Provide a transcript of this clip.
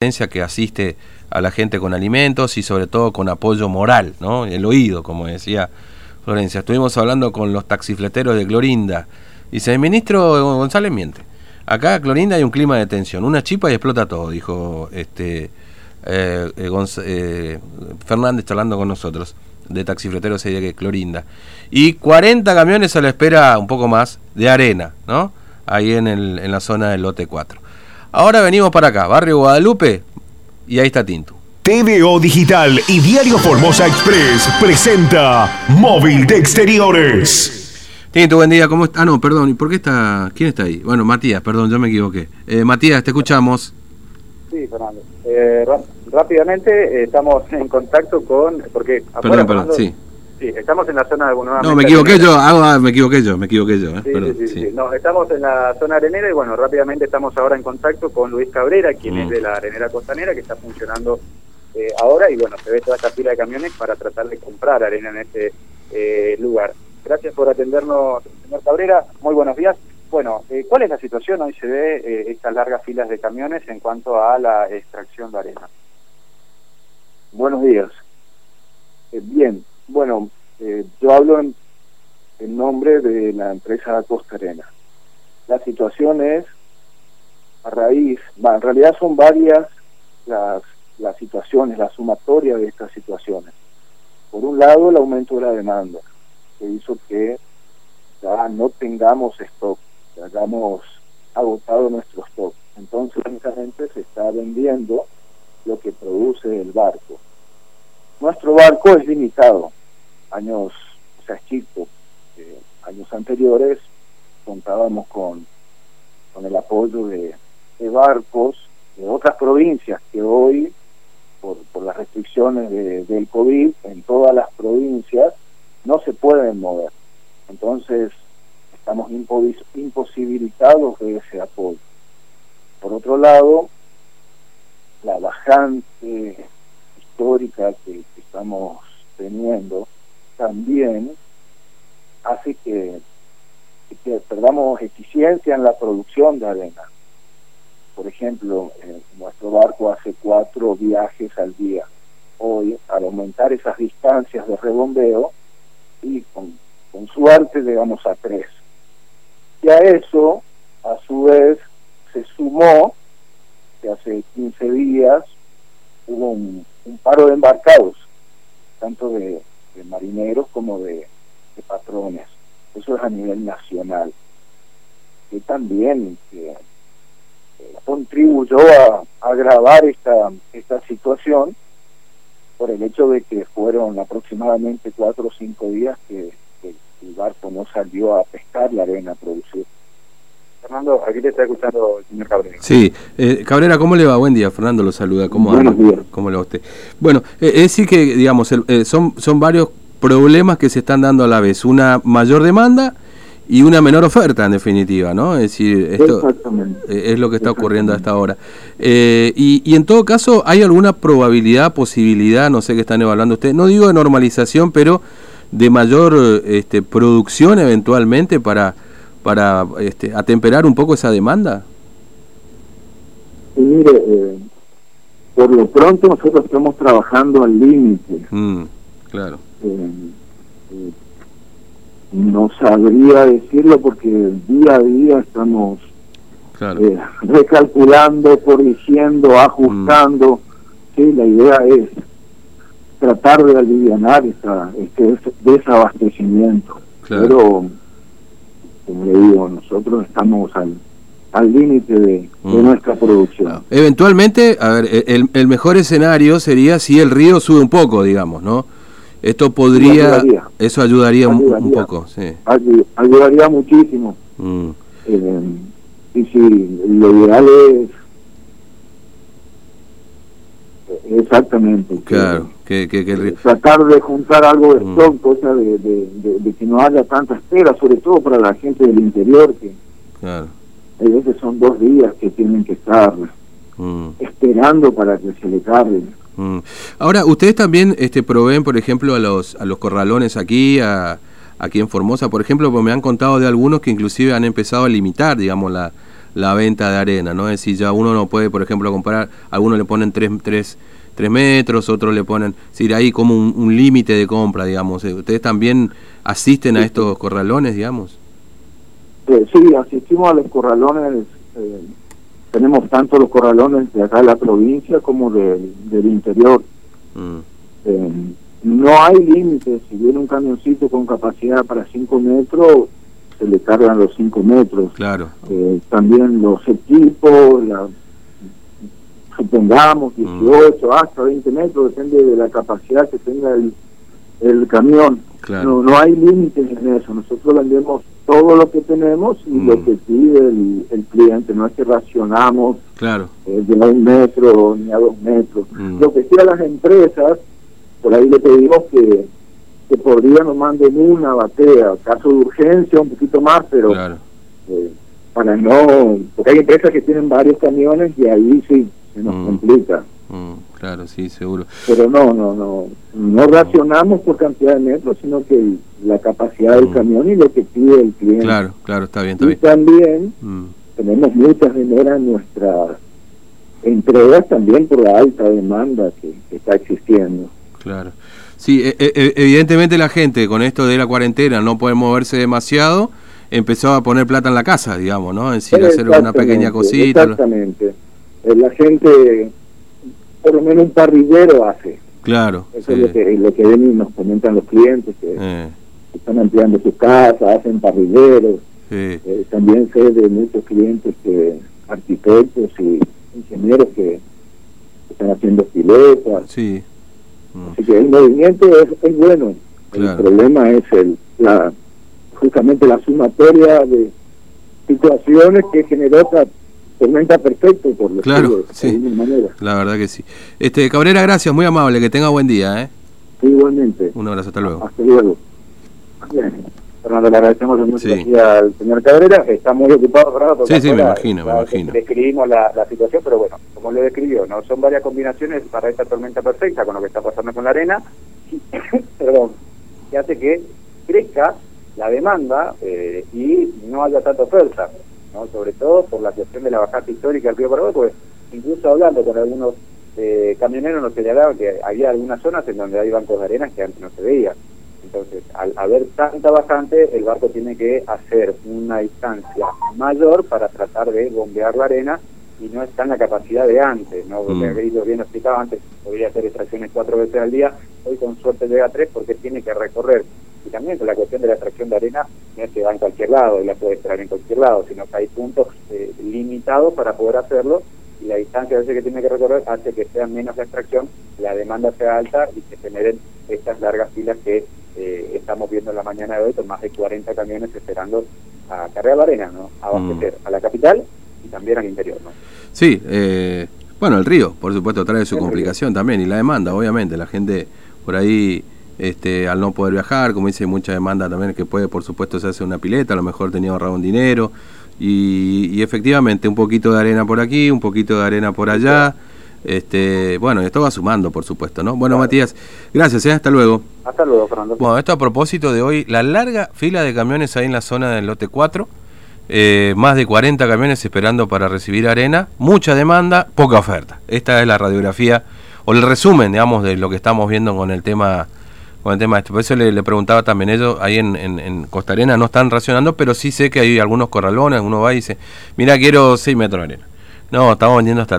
que asiste a la gente con alimentos y sobre todo con apoyo moral, ¿no? El oído, como decía Florencia. Estuvimos hablando con los taxifleteros de Clorinda. Dice, el ministro González miente. Acá Clorinda hay un clima de tensión. Una chipa y explota todo, dijo este eh, eh, eh, Fernández hablando con nosotros, de taxifleteros de Clorinda. Y 40 camiones a la espera, un poco más, de arena, ¿no? Ahí en, el, en la zona del lote 4. Ahora venimos para acá, Barrio Guadalupe, y ahí está Tinto. TVO Digital y Diario Formosa Express presenta Móvil de Exteriores. Tinto, buen día, ¿cómo está? Ah, no, perdón, ¿y por qué está? ¿Quién está ahí? Bueno, Matías, perdón, yo me equivoqué. Eh, Matías, te escuchamos. Sí, Fernando. Eh, rápidamente eh, estamos en contacto con... porque Perdón, perdón, sí. Sí, estamos en la zona de No, me equivoqué yo, ah, me equivoqué yo, me equivoqué yo. Eh, sí, sí, sí, No, estamos en la zona arenera y bueno, rápidamente estamos ahora en contacto con Luis Cabrera, quien es mm. de la arenera costanera, que está funcionando eh, ahora y bueno, se ve toda esta fila de camiones para tratar de comprar arena en este eh, lugar. Gracias por atendernos, señor Cabrera. Muy buenos días. Bueno, ¿cuál es la situación? Hoy se ve estas largas filas de camiones en cuanto a la extracción de arena. Buenos días. bien, bueno, eh, yo hablo en, nombre de la empresa Costa Arena. La situación es, a raíz, en realidad son varias las, las situaciones, la sumatoria de estas situaciones. Por un lado, el aumento de la demanda, que hizo que ya no tengamos stock, que hayamos agotado nuestro stock. Entonces, únicamente se está vendiendo lo que produce el barco. Nuestro barco es limitado, años, o sea, chico, eh, años anteriores contábamos con, con el apoyo de, barcos de otras provincias que hoy, por, por las restricciones del COVID, en todas las provincias no se pueden mover. Entonces, estamos imposibilitados de ese apoyo. Por otro lado, la bajante histórica que estamos teniendo también hace que, perdamos eficiencia en la producción de arena. Por ejemplo, nuestro barco hace cuatro viajes al día. Hoy, al aumentar esas distancias de rebombeo, y con, suerte llegamos a tres. Y a eso, a su vez, se sumó que hace 15 días hubo un paro de embarcados, tanto de, de marineros como de, patrones. Eso es a nivel nacional. Que también contribuyó a, agravar esta, esta situación por el hecho de que fueron aproximadamente cuatro o cinco días que, el barco no salió a pescar la arena producida. Fernando, aquí te está escuchando el señor Cabrera. Sí, eh, Cabrera, ¿cómo le va? Buen día, Fernando lo saluda. ¿Cómo Buenos días. ¿Cómo le va usted? Bueno, eh, es decir que, digamos, eh, son, son varios problemas que se están dando a la vez. Una mayor demanda y una menor oferta, en definitiva, ¿no? Es decir, esto es lo que está ocurriendo hasta ahora. y, y en todo caso, ¿hay alguna probabilidad, posibilidad, no sé qué están evaluando ustedes, no digo de normalización, pero de mayor este, producción eventualmente para para este, atemperar un poco esa demanda? Sí, mire, eh, por lo pronto nosotros estamos trabajando al límite. Mm, claro. Eh, eh, no sabría decirlo porque día a día estamos recalculando, corrigiendo, ajustando. Mm. Sí, la idea es tratar de aliviar esta, este desabastecimiento. Claro. Pero como le digo, nosotros estamos al al límite de, mm. nuestra producción. Eventualmente, a ver, el, el, mejor escenario sería si el río sube un poco, digamos, ¿no? Esto podría, eso ayudaría, un, poco, sí. ayudaría muchísimo. Mm. Eh, y si lo ideal es exactamente claro que, tratar de juntar algo de mm. stock, cosa de, que no haya tanta espera, sobre todo para la gente del interior, que claro. a veces son dos días que tienen que estar mm. esperando para que se le cargue. Mm. Ahora, ustedes también este, proveen, por ejemplo, a los, a los corralones aquí, a, aquí en Formosa, por ejemplo, porque me han contado de algunos que inclusive han empezado a limitar, digamos, la, la venta de arena, ¿no? Es decir, ya uno no puede, por ejemplo, comprar, algunos le ponen tres, tres, tres metros, otros le ponen, es decir, hay como un, límite de compra, digamos. Eh, ¿Ustedes también asisten a estos corralones, digamos? Sí, asistimos a los corralones, eh, tenemos tanto los corralones de acá de la provincia como del interior. Mm. Eh, no hay límites, si viene un camioncito con capacidad para 5 metros, se le cargan los 5 metros. Claro. Eh, también los equipos, la, supongamos 18 mm. hasta 20 metros, depende de la capacidad que tenga el, el camión. No, no hay límites en eso, nosotros vendemos todo lo que tenemos y lo mm. que pide el, el, cliente, no es que racionamos claro. Eh, de un metro ni a dos metros. Mm. Lo que sí a las empresas, por ahí le pedimos que, que por día nos manden una batea, caso de urgencia un poquito más, pero eh, para no, porque hay empresas que tienen varios camiones y ahí sí se nos mm. complica. claro, sí, seguro. Pero no, no, no, no racionamos por cantidad de metros, sino que la capacidad del camión y lo que pide el cliente. Claro, claro, está bien, y también tenemos muchas generas en nuestras entregas también por la alta demanda que está existiendo. Claro. Sí, e, e, evidentemente la gente con esto de la cuarentena no puede moverse demasiado, empezó a poner plata en la casa, digamos, ¿no? Es decir, hacer una pequeña cosita. Exactamente. Eh, la gente, por lo menos un parrillero hace. Claro. Eso es lo que, lo que ven y nos comentan los clientes, que eh. están ampliando sus casas, hacen parrilleros. Eh, también sé de muchos clientes que arquitectos y ingenieros que están haciendo piletas. Sí. Así que el movimiento es, bueno. El problema es el la justamente la sumatoria de situaciones que generó esta tormenta perfecta por lo claro, sí. manera. La verdad que sí. Este Cabrera, gracias, muy amable, que tenga buen día, ¿eh? igualmente. Un abrazo, hasta luego. Hasta luego. Bien. Fernando, le agradecemos mucho al señor Cabrera. Está muy ocupado, Fernando. Sí, sí, me imagino, me imagino. Describimos la, la, situación, pero bueno, como lo describió, no son varias combinaciones para esta tormenta perfecta con lo que está pasando con la arena, perdón, que hace que crezca la demanda eh, y no haya tanta oferta, ¿no? sobre todo por la cuestión de la bajada histórica del río Paraguay, pues incluso hablando con algunos eh, camioneros nos señalaban que había algunas zonas en donde hay bancos de arena que antes no se veían. Entonces, al haber tanta bajante, el barco tiene que hacer una distancia mayor para tratar de bombear la arena y no está en la capacidad de antes, ¿no? Porque mm. bien explicado antes, podría hacer extracciones cuatro veces al día, hoy con suerte llega a tres porque tiene que recorrer. Y también con la cuestión de la extracción de arena, no es que va en cualquier lado y la puede extraer en cualquier lado, sino que hay puntos eh, limitados para poder hacerlo y la distancia a veces que tiene que recorrer hace que sea menos la extracción, la demanda sea alta y se generen estas largas filas que eh, estamos viendo en la mañana de hoy con más de 40 camiones esperando a cargar la arena, ¿no? A abastecer mm. a la capital y también al interior, ¿no? Sí, eh, bueno, el río, por supuesto, trae su complicación también y la demanda, obviamente, la gente por ahí este, al no poder viajar, como dice, mucha demanda también que puede, por supuesto, se hace una pileta, a lo mejor tenía ahorrado un dinero y, y efectivamente un poquito de arena por aquí, un poquito de arena por allá. Este, bueno, esto va sumando, por supuesto, ¿no? Bueno, Matías, gracias, ¿eh? hasta luego. Hasta luego, Fernando. Bueno, esto a propósito de hoy, la larga fila de camiones ahí en la zona del lote 4, eh, más de 40 camiones esperando para recibir arena, mucha demanda, poca oferta. Esta es la radiografía, o el resumen, digamos, de lo que estamos viendo con el tema con el tema este. Por eso le, preguntaba también, ellos ahí en, en, Costa Arena no están racionando, pero sí sé que hay algunos corralones, uno va y dice, mira, quiero 6 metros de arena. No, estamos vendiendo hasta 3.